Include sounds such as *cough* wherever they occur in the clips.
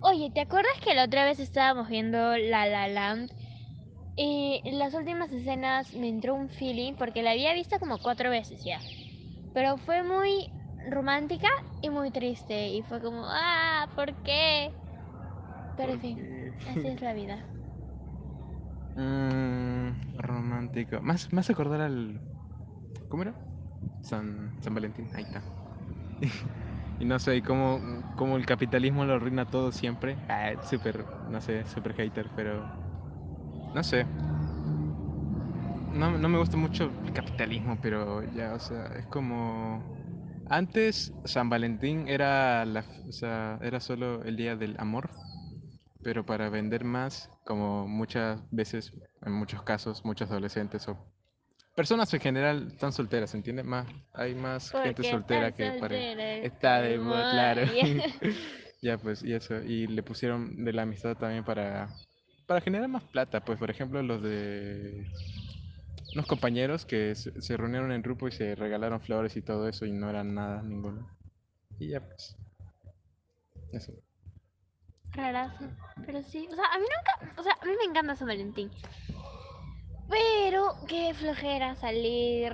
Oye, ¿te acuerdas que la otra vez estábamos viendo La La Land? Y en las últimas escenas me entró un feeling porque la había visto como cuatro veces ya. Pero fue muy romántica y muy triste. Y fue como, ah, ¿por qué? Pero en fin, así es la vida. *laughs* Mm, romántico. Más, más acordar al. ¿Cómo era? San, San Valentín. Ahí está. *laughs* y no sé, y cómo el capitalismo lo arruina todo siempre. Ah, súper, no sé, súper hater, pero. No sé. No, no me gusta mucho el capitalismo, pero ya, o sea, es como. Antes San Valentín era la, o sea, era solo el día del amor, pero para vender más, como muchas veces, en muchos casos, muchos adolescentes o personas en general están solteras, ¿entiendes? Más, hay más gente soltera que soltera Está de moda, claro. *laughs* ya. *laughs* Ya, pues, y eso, y le pusieron de la amistad también para, para generar más plata, pues, por ejemplo, los de unos compañeros que se, se reunieron en grupo y se regalaron flores y todo eso y no eran nada, ninguno. Y ya, pues, eso. Rarazo. Pero sí, o sea, a mí nunca, o sea, a mí me encanta San Valentín. Pero qué flojera salir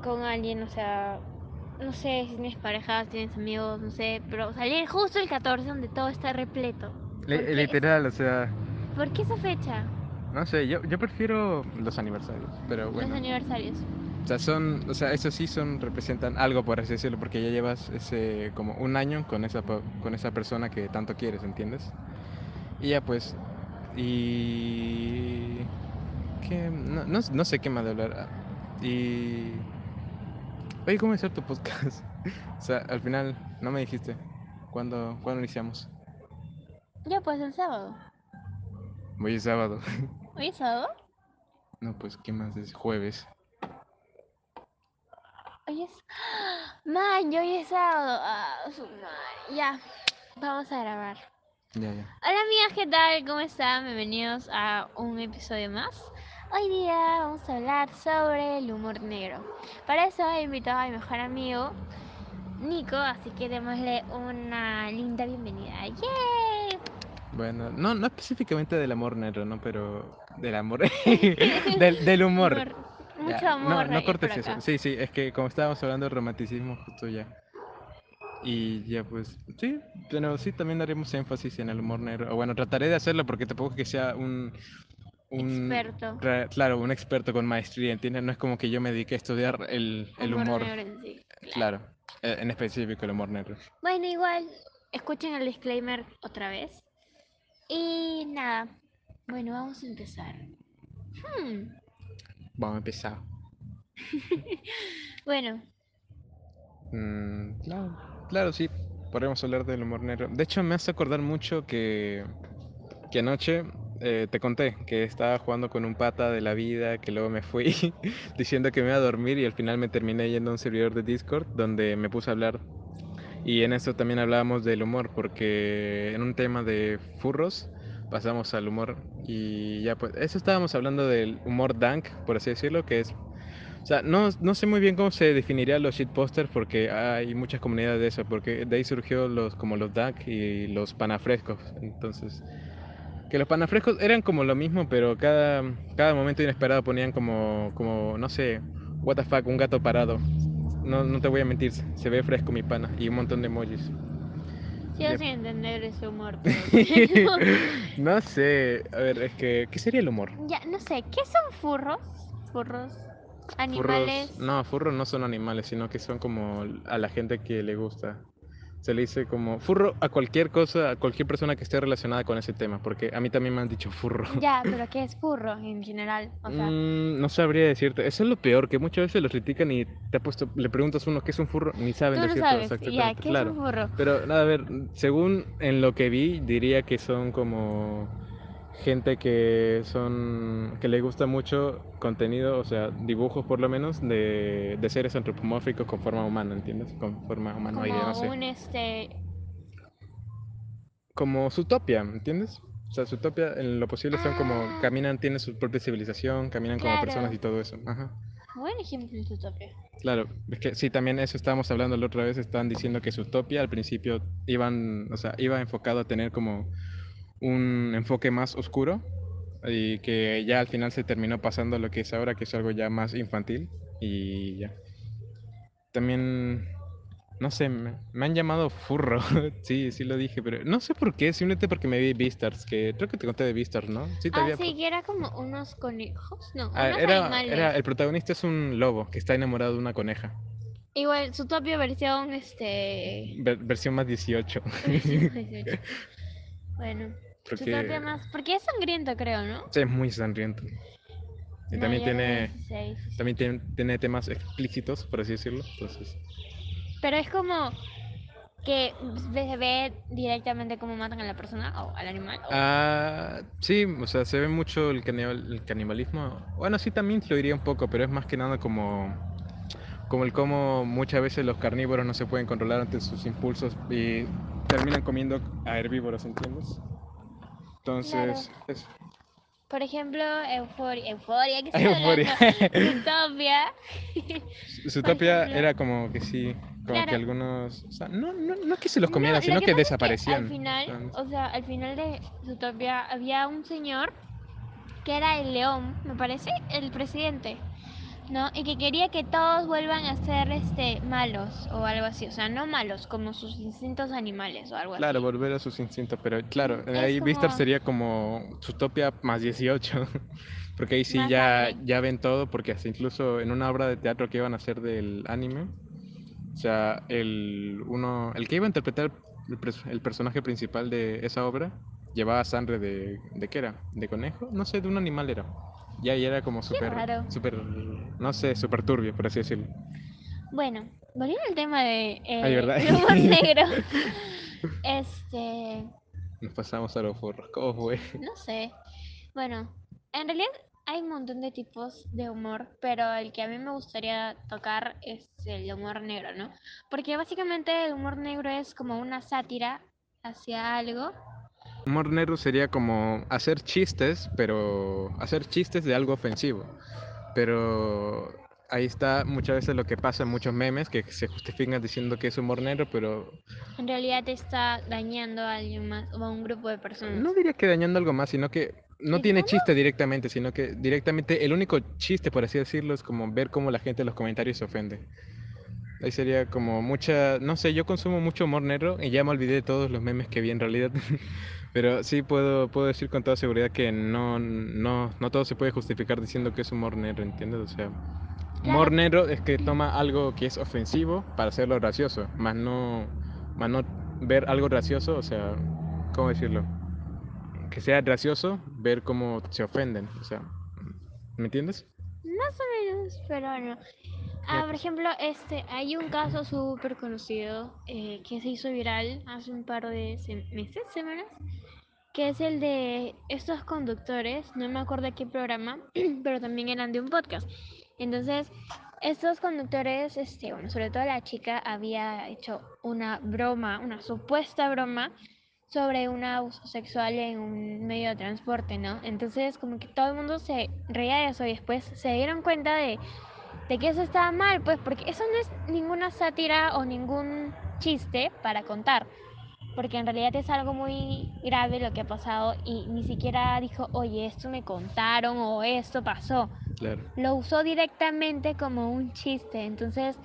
con alguien, o sea, no sé si tienes parejas, tienes amigos, no sé, pero salir justo el 14 donde todo está repleto. ¿Por Li- qué, literal, o sea, ¿Por qué esa fecha? no sé, yo, yo prefiero los aniversarios, pero bueno. Los aniversarios. O sea, son, o sea, eso sí son, representan algo, por así decirlo, porque ya llevas ese, como un año con esa, con esa persona que tanto quieres, ¿entiendes? Y ya pues, y... ¿Qué? No, no, no sé qué más de hablar. ah, Y... Oye, ¿cómo es tu podcast? *laughs* o sea, al final, no me dijiste. ¿Cuándo, ¿cuándo iniciamos? Ya pues el sábado. Hoy es sábado. *laughs* ¿Hoy es sábado? no, pues, ¿qué más es? Jueves. Hoy es. Man, hoy es sábado. Ah, su madre. Ya, vamos a grabar. Ya, ya. Hola amigas, ¿qué tal? ¿Cómo están? Bienvenidos a un episodio más. Hoy día vamos a hablar sobre el humor negro. Para eso he invitado a mi mejor amigo, Nico, así que démosle una linda bienvenida. ¡Yay! Bueno, no, no específicamente del amor negro, ¿no? Pero del amor. *laughs* del, del humor. Humor. Ya, Mucho amor. No, no cortes eso. Sí, sí, es que como estábamos hablando de romanticismo, justo ya. Y ya pues, sí, pero sí también haremos énfasis en el humor negro. O bueno, trataré de hacerlo porque tampoco es que sea un... un Experto. claro, un experto con maestría, ¿entiendes? No es como que yo me dedique a estudiar el, el humor. negro en sí. Claro, eh, en específico el humor negro. Bueno, igual, escuchen el disclaimer otra vez. Y nada, bueno, vamos a empezar. Hmm, Vamos a empezar. *laughs* Bueno, Mm, claro, claro, sí, podríamos hablar del humor negro. De hecho, me hace acordar mucho que, que anoche eh, te conté que estaba jugando con un pata de la vida, que luego me fui *laughs* diciendo que me iba a dormir y al final me terminé yendo a un servidor de Discord donde me puse a hablar. Y en eso también hablábamos del humor, porque en un tema de furros pasamos al humor y ya pues, eso estábamos hablando del humor dank, por así decirlo, que es o sea, no, no sé muy bien cómo se definiría los shitposters porque hay muchas comunidades de eso, porque de ahí surgió los como los DAC y los panafrescos. Entonces, que los panafrescos eran como lo mismo, pero cada, cada momento inesperado ponían como, como, no sé, what the fuck, un gato parado. No, no te voy a mentir, se ve fresco mi pana y un montón de emojis. Yep. sin entender ese humor. *laughs* pero no sé, a ver, es que, ¿qué sería el humor? ya, no sé, ¿qué son furros? Furros. Animales. Furros, no, furros no son animales, sino que son como a la gente que le gusta. Se le dice como furro a cualquier cosa, a cualquier persona que esté relacionada con ese tema, porque a mí también me han dicho furro. Ya, pero ¿qué es furro en general? O sea, Mm, no sabría decirte. Eso es lo peor, que muchas veces los critican y te ha puesto, le preguntas a uno qué es un furro, ni saben tú decirte sabes. exactamente. Ya, ¿qué claro. es un furro? Pero nada, a ver, según en lo que vi, diría que son como gente que son que le gusta mucho contenido, o sea, dibujos por lo menos de, de seres antropomórficos con forma humana, ¿entiendes? Con forma humanoide, Como no sé. un este. Como Zootopia, ¿entiendes? O sea, Zootopia en lo posible son como Ah. caminan, tienen su propia civilización, caminan como personas y todo eso. Ajá. Buen ejemplo de Zootopia. Claro, es que sí, también eso estábamos hablando la otra vez, estaban diciendo que Zootopia al principio iban, o sea, iba enfocado a tener como un enfoque más oscuro y que ya al final se terminó pasando lo que es ahora, que es algo ya más infantil y ya. También, no sé, me, me han llamado furro, *laughs* sí, sí lo dije, pero no sé por qué, simplemente porque me vi Beastars, que creo que te conté de Beastars, ¿no? Sí, te Ah, había... sí, era como unos conejos. No, Ah, unos era, animales. era, el protagonista es un lobo que está enamorado de una coneja, Igual, Zootopia versión, este... ver- versión más 18. *laughs* bueno, Porque más... Porque es sangriento, creo, ¿no? sí, es muy sangriento. Y No, también tiene, 16, sí. también tiene, tiene temas explícitos, por así decirlo. Entonces, Pero es como que se ve directamente cómo matan a la persona o al animal. o- ah, sí, o sea, se ve mucho el, canibal- el canibalismo. Bueno, sí, también lo diría un poco, pero es más que nada como, como el cómo muchas veces los carnívoros no se pueden controlar ante sus impulsos y terminan comiendo a herbívoros, ¿entiendes? Entonces, es- Por ejemplo, Euforia. Euforia, ¿qué estoy Euphoria. hablando? Zootopia. Zootopia era como que sí, como que Claro. algunos, o sea, no, no, no es que se los No, comieran, lo sino que, pasa es desaparecían. al final, o sea, al final de Zootopia había un señor que era el león, me parece, el presidente, ¿no? Y que quería que todos vuelvan a ser este malos o algo así, o sea, no malos, como sus instintos animales o algo Claro, así. volver a sus instintos, pero claro, Es ahí Vistar como- sería como Zootopia más 18, *laughs* porque ahí sí Más ya, ya ven todo, porque hasta incluso en una obra de teatro que iban a hacer del anime, o sea, el, uno, el que iba a interpretar el, el personaje principal de esa obra llevaba sangre de, ¿de qué era? ¿De conejo? No sé, de un animal era. Y ahí era como súper, súper, no sé, súper turbio, por así decirlo. Bueno, volviendo al tema de eh, el humor *laughs* negro, este, Nos pasamos a los forros, ¿cómo fue? No sé. Bueno, en realidad hay un montón de tipos de humor, pero el que a mí me gustaría tocar es el humor negro, ¿no? Porque básicamente el humor negro es como una sátira hacia algo. Humor negro sería como hacer chistes, pero hacer chistes de algo ofensivo. Pero ahí está muchas veces lo que pasa en muchos memes que se justifican diciendo que es humor negro, pero En realidad te está dañando a alguien más o a un grupo de personas. no diría que dañando algo más, sino que no ¿Y tiene cómo? chiste directamente, sino que directamente el único chiste, por así decirlo, es como ver cómo la gente en los comentarios se ofende. Ahí sería como mucha, no sé, yo consumo mucho humor negro y ya me olvidé de todos los memes que vi en realidad. *laughs* Pero sí puedo, puedo decir con toda seguridad que no, no, no todo se puede justificar diciendo que es humor negro, ¿entiendes? O sea, humor negro es que toma algo que es ofensivo para hacerlo gracioso, más no, más no ver algo gracioso, o sea, ¿cómo decirlo? Que sea gracioso ver cómo se ofenden, o sea, ¿me entiendes? Más o menos, pero no. Ah, por ejemplo, este, hay un caso súper conocido eh, que se hizo viral hace un par de se- meses, semanas, que es el de estos conductores, no me acuerdo de qué programa, *clears throat* pero también eran de un podcast. Entonces, estos conductores, este, bueno, sobre todo la chica había hecho una broma, una supuesta broma sobre un abuso sexual en un medio de transporte, ¿no? Entonces, como que todo el mundo se reía de eso y después se dieron cuenta de, de que eso estaba mal, pues, porque eso no es ninguna sátira o ningún chiste para contar, porque en realidad es algo muy grave lo que ha pasado y ni siquiera dijo, oye, esto me contaron o esto pasó. Claro. Lo usó directamente como un chiste, entonces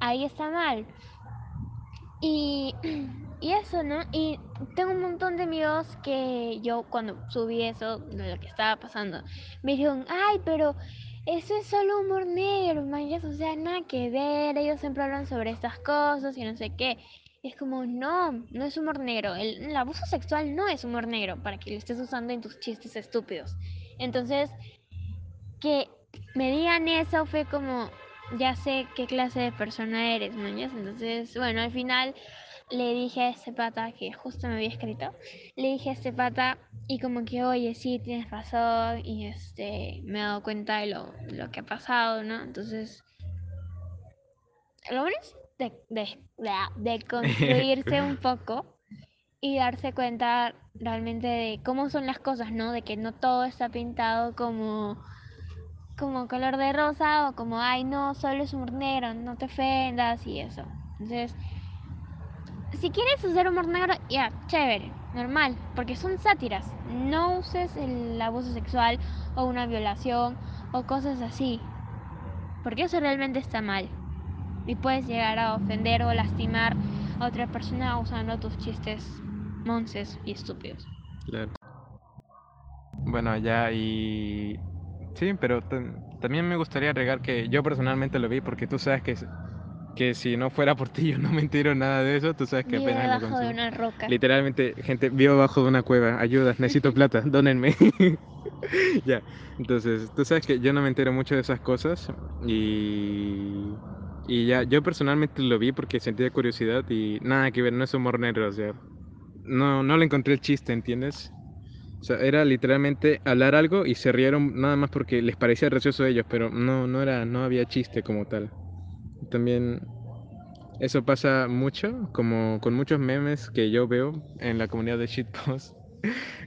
ahí está mal. Y, *clears throat* y eso, ¿no? Y tengo un montón de amigos que yo cuando subí eso, de lo que estaba pasando, me dijeron, ay, pero eso es solo humor negro, manches, o sea, nada que ver, ellos siempre hablan sobre estas cosas y no sé qué. Es como, no, no es humor negro. El, abuso sexual no es humor negro para que lo estés usando en tus chistes estúpidos. Entonces, que me digan eso fue como, ya sé qué clase de persona eres, mañas. Entonces, bueno, al final le dije a este pata que justo me había escrito, le dije a este pata y como que, oye, sí, tienes razón y este, me he dado cuenta de lo, lo que ha pasado, ¿no? Entonces, lo bueno de, de, de, de *laughs* construirse un poco y darse cuenta realmente de cómo son las cosas, ¿no? De que no todo está pintado como como color de rosa o como, ay, no, solo es humor negro, no te ofendas y eso. Entonces, si quieres hacer humor negro, ya, chévere, normal, porque son sátiras. No uses el abuso sexual o una violación o cosas así, porque eso realmente está mal. Y puedes llegar a ofender o lastimar a otra persona usando tus chistes monces y estúpidos. Claro. Bueno, ya y... Sí, pero también me gustaría agregar que yo personalmente lo vi porque tú sabes que, que si no fuera por ti *laughs* yo no me entero nada de eso, tú sabes que Vive apenas lo debajo de consumo. una roca. Literalmente, gente, vivo abajo de una cueva, ayuda, necesito *laughs* plata, dónenme. *laughs* ya, entonces, tú sabes que yo no me entero mucho de esas cosas y... Y ya, yo personalmente lo vi porque sentía curiosidad y nada que ver, no es humor negro, o sea, no, no le encontré el chiste, ¿entiendes? O sea, era literalmente hablar algo y se rieron nada más porque les parecía gracioso a ellos, pero no, no era, no había chiste como tal. También eso pasa mucho, como con muchos memes que yo veo en la comunidad de shitpost,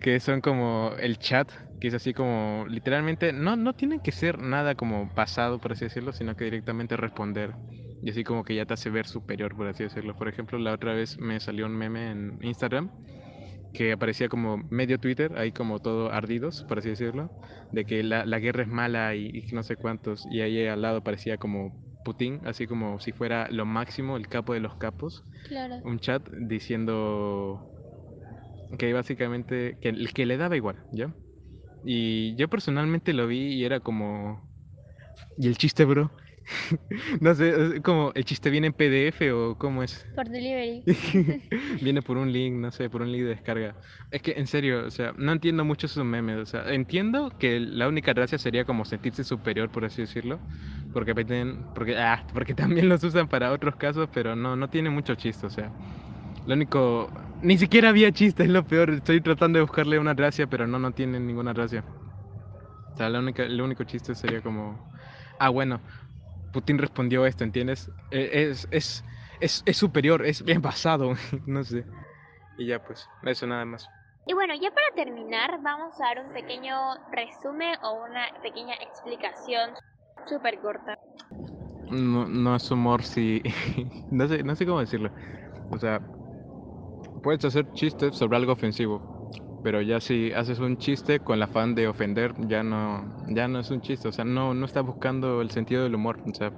que son como el chat, que es así como literalmente, no, no tienen que ser nada como pasado, por así decirlo, sino que directamente responder. Y así como que ya te hace ver superior, por así decirlo. Por ejemplo, la otra vez me salió un meme en Instagram que aparecía como medio Twitter, ahí como todo ardidos, por así decirlo, de que la, la guerra es mala y, y no sé cuántos, y ahí al lado parecía como Putin, así como si fuera lo máximo, el capo de los capos, Claro. un chat diciendo que básicamente, que, que le daba igual, ¿ya? Y yo personalmente lo vi y era como... ¿Y el chiste, bro? *laughs* no sé, como el chiste viene en PDF o cómo es. Por delivery. *laughs* Viene por un link, no sé, por un link de descarga. Es que en serio, o sea, no entiendo mucho esos memes. O sea, entiendo que la única gracia sería como sentirse superior, por así decirlo. Porque, porque, ah, porque también los usan para otros casos, pero no, no tiene mucho chiste, o sea. Lo único. Ni siquiera había chiste, es lo peor. Estoy tratando de buscarle una gracia, pero no, no tiene ninguna gracia. O sea, la única, el único chiste sería como. Ah, bueno, Putin respondió esto, ¿entiendes? Eh, Es, es, es, es superior, es bien basado, *laughs* no sé. Y ya, pues, eso nada más. Y bueno, ya para terminar, vamos a dar un pequeño resumen o una pequeña explicación súper corta. No, no es humor si... *laughs* no, sé, no sé cómo decirlo. O sea, puedes hacer chistes sobre algo ofensivo, pero ya si haces un chiste con el afán de ofender, ya no, ya no es un chiste. O sea, no, no estás buscando el sentido del humor. O sea,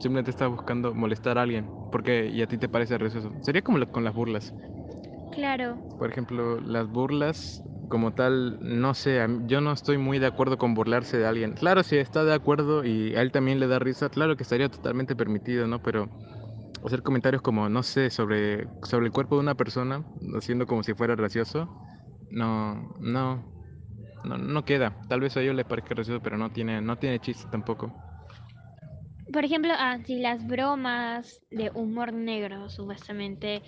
simplemente estás buscando molestar a alguien, porque y a ti te parece gracioso. Sería como lo- con las burlas. Claro, Por ejemplo, las burlas como tal, no sé, yo no estoy muy de acuerdo con burlarse de alguien. Claro, si está de acuerdo y a él también le da risa, claro que estaría totalmente permitido, ¿no? Pero hacer comentarios como, no sé, sobre, sobre el cuerpo de una persona, haciendo como si fuera gracioso, no, no, no, no queda. Tal vez a ellos les parezca gracioso, pero no tiene, no tiene chiste tampoco. por ejemplo, ah, si las bromas de humor negro supuestamente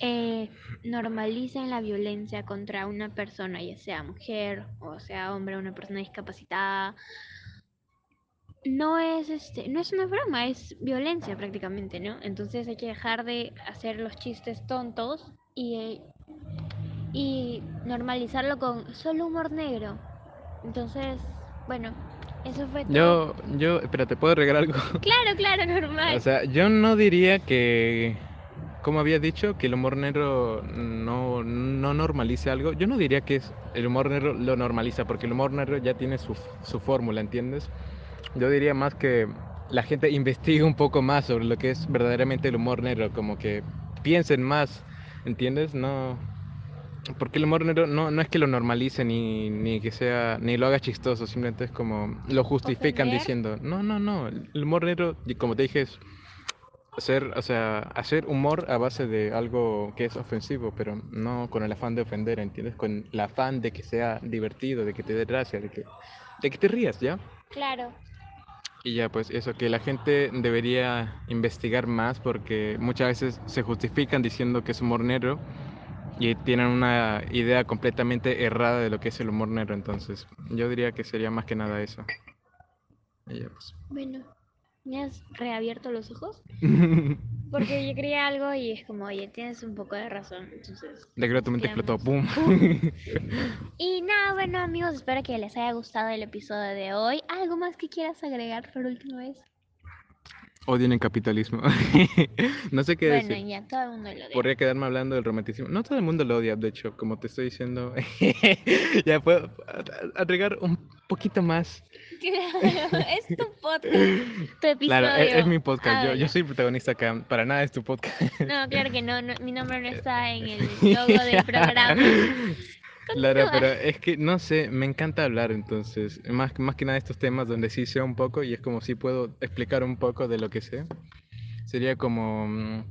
eh, normalizan la violencia contra una persona, ya sea mujer o sea hombre, una persona discapacitada, no es este, no es una broma, es violencia prácticamente, ¿no? Entonces hay que dejar de hacer los chistes tontos y, eh, y normalizarlo con solo humor negro. Entonces, bueno, eso fue todo. Yo, yo, espérate, ¿puedo agregar algo? *laughs* Claro, claro, normal. O sea, yo no diría que, como había dicho, que el humor negro no, no normalice algo. Yo no diría que es, el humor negro lo normaliza, porque el humor negro ya tiene su, su fórmula, ¿entiendes? Yo diría más que la gente investigue un poco más sobre lo que es verdaderamente el humor negro, como que piensen más, ¿entiendes? No, porque el humor negro no, no es que lo normalice ni, ni que sea, ni lo haga chistoso, simplemente es como lo justifican ¿Ofender? diciendo, no, no, no, el humor negro, como te dije, es hacer, o sea, hacer humor a base de algo que es ofensivo, pero no con el afán de ofender, ¿entiendes? Con el afán de que sea divertido, de que te dé gracia, de que, de que te rías, ¿ya? Claro. Y ya, pues eso, que la gente debería investigar más porque muchas veces se justifican diciendo que es humor negro y tienen una idea completamente errada de lo que es el humor negro, entonces yo diría que sería más que nada eso. Y ya, pues. Bueno, ¿Me has reabierto los ojos? *laughs* Porque yo quería algo y es como, oye, tienes un poco de razón. Entonces, De que tu mente explotó, ¡pum! *laughs* Y nada, bueno amigos, espero que les haya gustado el episodio de hoy. ¿Algo más que quieras agregar por última vez? Odien el capitalismo. *laughs* no sé qué Bueno, decir. ya, todo el mundo lo odia. Podría quedarme hablando del romanticismo. No todo el mundo lo odia, de hecho, como te estoy diciendo. ya puedo agregar un poquito más. Claro, *laughs* es tu podcast, tu episodio. Claro, es, es mi podcast. Yo, yo soy protagonista acá. Para nada es tu podcast. No, claro que no, no, mi nombre no está *laughs* en el logo del *laughs* programa. Claro, pero es que no sé, me encanta hablar, entonces, más, más que nada estos temas donde sí sé un poco y es como si puedo explicar un poco de lo que sé. Sería como mm,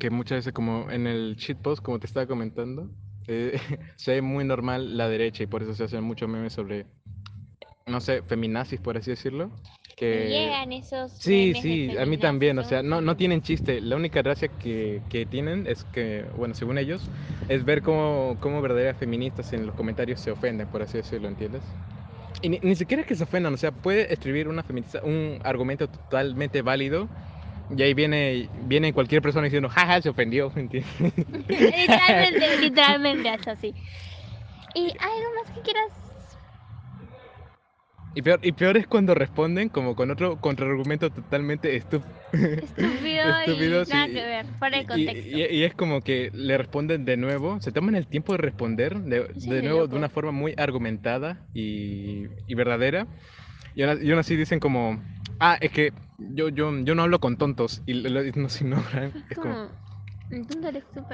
que muchas veces como en el shitpost, como te estaba comentando, eh, se ve muy normal la derecha y por eso se hacen muchos memes sobre, no sé, feminazis, por así decirlo. Que... llegan esos Sí, sí, a mí también, o sea, no, no tienen chiste. La única gracia que, que tienen es que, bueno, según ellos, es ver cómo, cómo verdaderas feministas en los comentarios se ofenden, por así decirlo, ¿entiendes? Y ni, ni siquiera es que se ofendan, o sea, puede escribir una feminista un argumento totalmente válido y ahí viene, viene cualquier persona diciendo, jaja, se ofendió, *laughs* ¿entiendes? *laughs* literalmente, literalmente es así. ¿Y algo más que quieras? Y peor, y peor es cuando responden como con otro contraargumento totalmente estúpido. *laughs* Estúpido, Estúpido, y nada que ver, fuera de Y- contexto. Y, y es como que le responden de nuevo, se toman el tiempo de responder de, Sí, de de nuevo de loco. una forma muy argumentada y, y verdadera. Y aún, y así dicen como, ah, es que yo, yo, yo no hablo con tontos y lo- *laughs* nos ignoran. Es como, tú,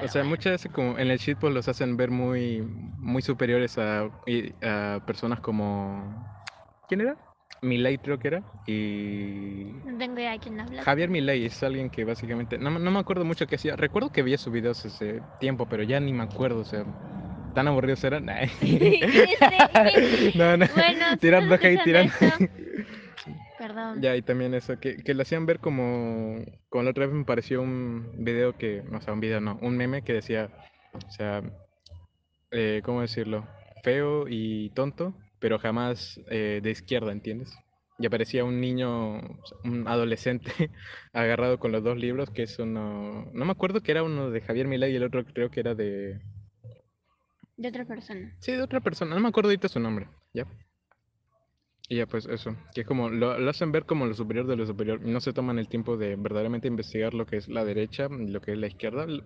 o sea, muchas veces como en el shitpost los hacen ver muy, muy superiores a, y- a personas como, ¿quién era? Milei creo que era. Y No tengo idea de quién habla. Javier Milei es alguien que básicamente, no, me- no me acuerdo mucho qué hacía, recuerdo que veía sus videos hace tiempo, pero ya ni me acuerdo, o sea, tan aburridos eran. Nah. *laughs* Este, *laughs* no, no, Bueno, tirando hate, tirando. *laughs* Perdón. Ya, y también eso, que, que lo hacían ver como, como la otra vez me pareció un video que, o sea, un video no, un meme que decía, o sea, eh, ¿cómo decirlo? Feo y tonto, pero jamás eh, de izquierda, ¿entiendes? Y aparecía un niño, un adolescente, *laughs* agarrado con los dos libros, que es uno, no me acuerdo que era uno de Javier Milei y el otro creo que era de, De otra persona. sí, de otra persona, no me acuerdo ahorita su nombre, ¿ya? Y ya, pues eso, que es como, lo, lo hacen ver como lo superior de lo superior, no se toman el tiempo de verdaderamente investigar lo que es la derecha y lo que es la izquierda. Le,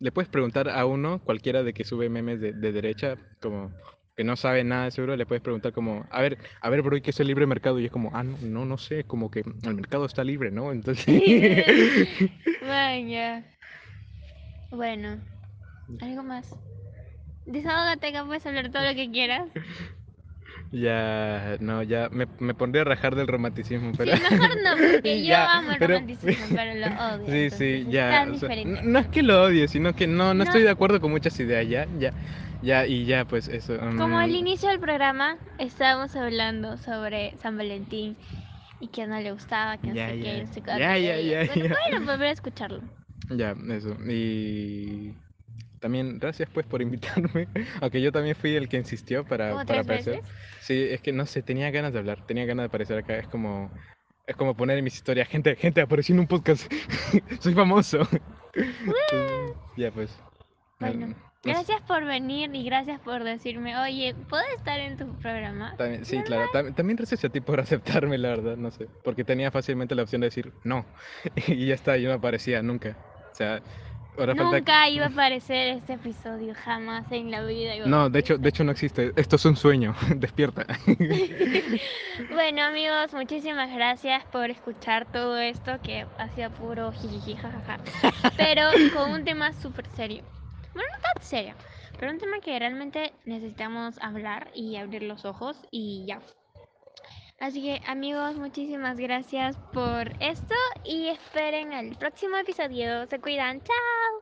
le puedes preguntar a uno, cualquiera de que sube memes de, de derecha, como que no sabe nada de seguro, le puedes preguntar como, a ver, a ver, bro, ¿y qué es el libre mercado? Y es como, ah, no, no, no sé, como que el mercado está libre, ¿no? Entonces... Vaya. *laughs* Bueno, algo más. Desahógate acá, puedes hablar todo lo que quieras. Ya, no, ya me, me pondría a rajar del romanticismo, pero... Sí, mejor no, porque *laughs* yo Ya, amo el pero- romanticismo, *laughs* pero lo odio. Sí, entonces sí, ya. o sea, no es que lo odie, sino que no, no, No. estoy de acuerdo con muchas ideas, ya, ya, ya, y ya, pues eso. Como al inicio del programa estábamos hablando sobre San Valentín y que no le gustaba, que no Ya, sé ya. qué, no sé Ya, ya, ya, bueno, ya. bueno, volver a *laughs* escucharlo. Ya, eso. Y también gracias pues por invitarme, *laughs* aunque yo también fui el que insistió para, ¿Como para tres aparecer. veces? Sí, es que no sé, tenía ganas de hablar, tenía ganas de aparecer acá, es como... Es como poner en mis historias, *laughs* gente, gente, aparecí en un podcast, soy famoso. Ya pues. Bueno, no sé. Gracias por venir y gracias por decirme, oye, ¿puedo estar en tu programa? También, sí, claro. tam- también gracias a ti por *laughs* aceptarme, la verdad, no sé. Porque tenía fácilmente la opción de decir no. *laughs* Y ya está, yo no aparecía nunca. O sea, ahora falta... Nunca iba a aparecer este episodio, jamás en la vida. iba No, de hecho, de hecho no existe. Esto es un sueño. *laughs* Despierta. Bueno amigos, muchísimas gracias por escuchar todo esto que ha sido puro jijiji jajaja. Pero con un tema súper serio. Bueno, no tan serio, pero un tema que realmente necesitamos hablar y abrir los ojos y ya. Así que amigos, muchísimas gracias por esto y esperen el próximo episodio. Se cuidan, chao.